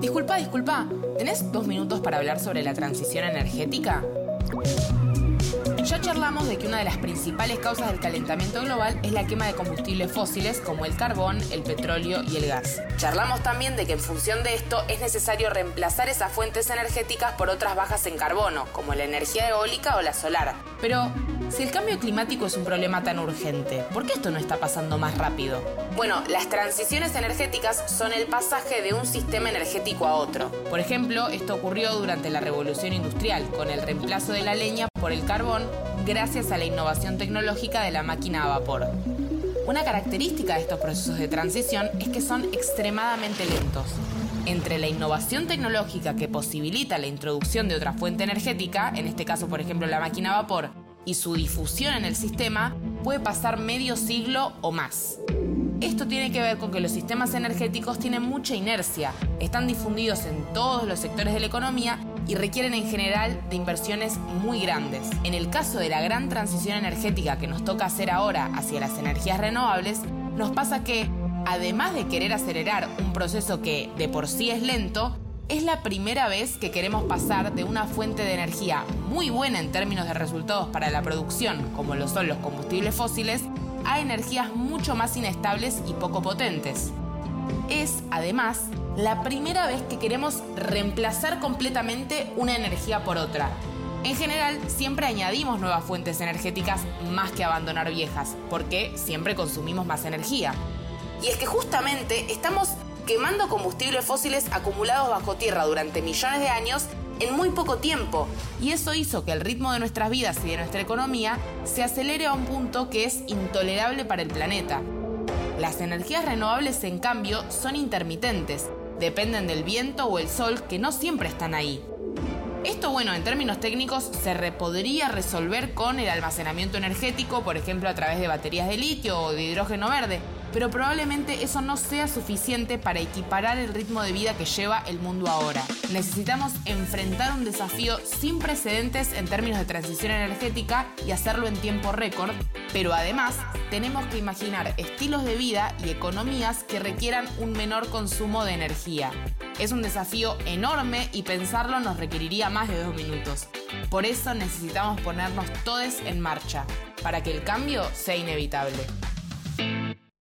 Disculpa, disculpa, ¿tenés dos minutos para hablar sobre la transición energética? Ya charlamos de que una de las principales causas del calentamiento global es la quema de combustibles fósiles como el carbón, el petróleo y el gas. Charlamos también de que en función de esto es necesario reemplazar esas fuentes energéticas por otras bajas en carbono, como la energía eólica o la solar. Pero, si el cambio climático es un problema tan urgente, ¿por qué esto no está pasando más rápido? Bueno, las transiciones energéticas son el pasaje de un sistema energético a otro. Por ejemplo, esto ocurrió durante la revolución industrial, con el reemplazo de la leña por el carbón, gracias a la innovación tecnológica de la máquina a vapor. Una característica de estos procesos de transición es que son extremadamente lentos. Entre la innovación tecnológica que posibilita la introducción de otra fuente energética, en este caso por ejemplo la máquina a vapor, y su difusión en el sistema, puede pasar medio siglo o más. Esto tiene que ver con que los sistemas energéticos tienen mucha inercia, están difundidos en todos los sectores de la economía y requieren en general de inversiones muy grandes. En el caso de la gran transición energética que nos toca hacer ahora hacia las energías renovables, nos pasa que, además de querer acelerar un proceso que de por sí es lento, es la primera vez que queremos pasar de una fuente de energía muy buena en términos de resultados para la producción, como lo son los combustibles fósiles, a energías mucho más inestables y poco potentes. Es, además, la primera vez que queremos reemplazar completamente una energía por otra. En general, siempre añadimos nuevas fuentes energéticas más que abandonar viejas, porque siempre consumimos más energía. Y es que justamente estamos quemando combustibles fósiles acumulados bajo tierra durante millones de años en muy poco tiempo. Y eso hizo que el ritmo de nuestras vidas y de nuestra economía se acelere a un punto que es intolerable para el planeta. Las energías renovables, en cambio, son intermitentes, dependen del viento o el sol que no siempre están ahí. Esto, bueno, en términos técnicos se podría resolver con el almacenamiento energético, por ejemplo, a través de baterías de litio o de hidrógeno verde, pero probablemente eso no sea suficiente para equiparar el ritmo de vida que lleva el mundo ahora. Necesitamos enfrentar un desafío sin precedentes en términos de transición energética y hacerlo en tiempo récord, pero además tenemos que imaginar estilos de vida y economías que requieran un menor consumo de energía. Es un desafío enorme y pensarlo nos requeriría más de dos minutos. Por eso necesitamos ponernos todos en marcha, para que el cambio sea inevitable.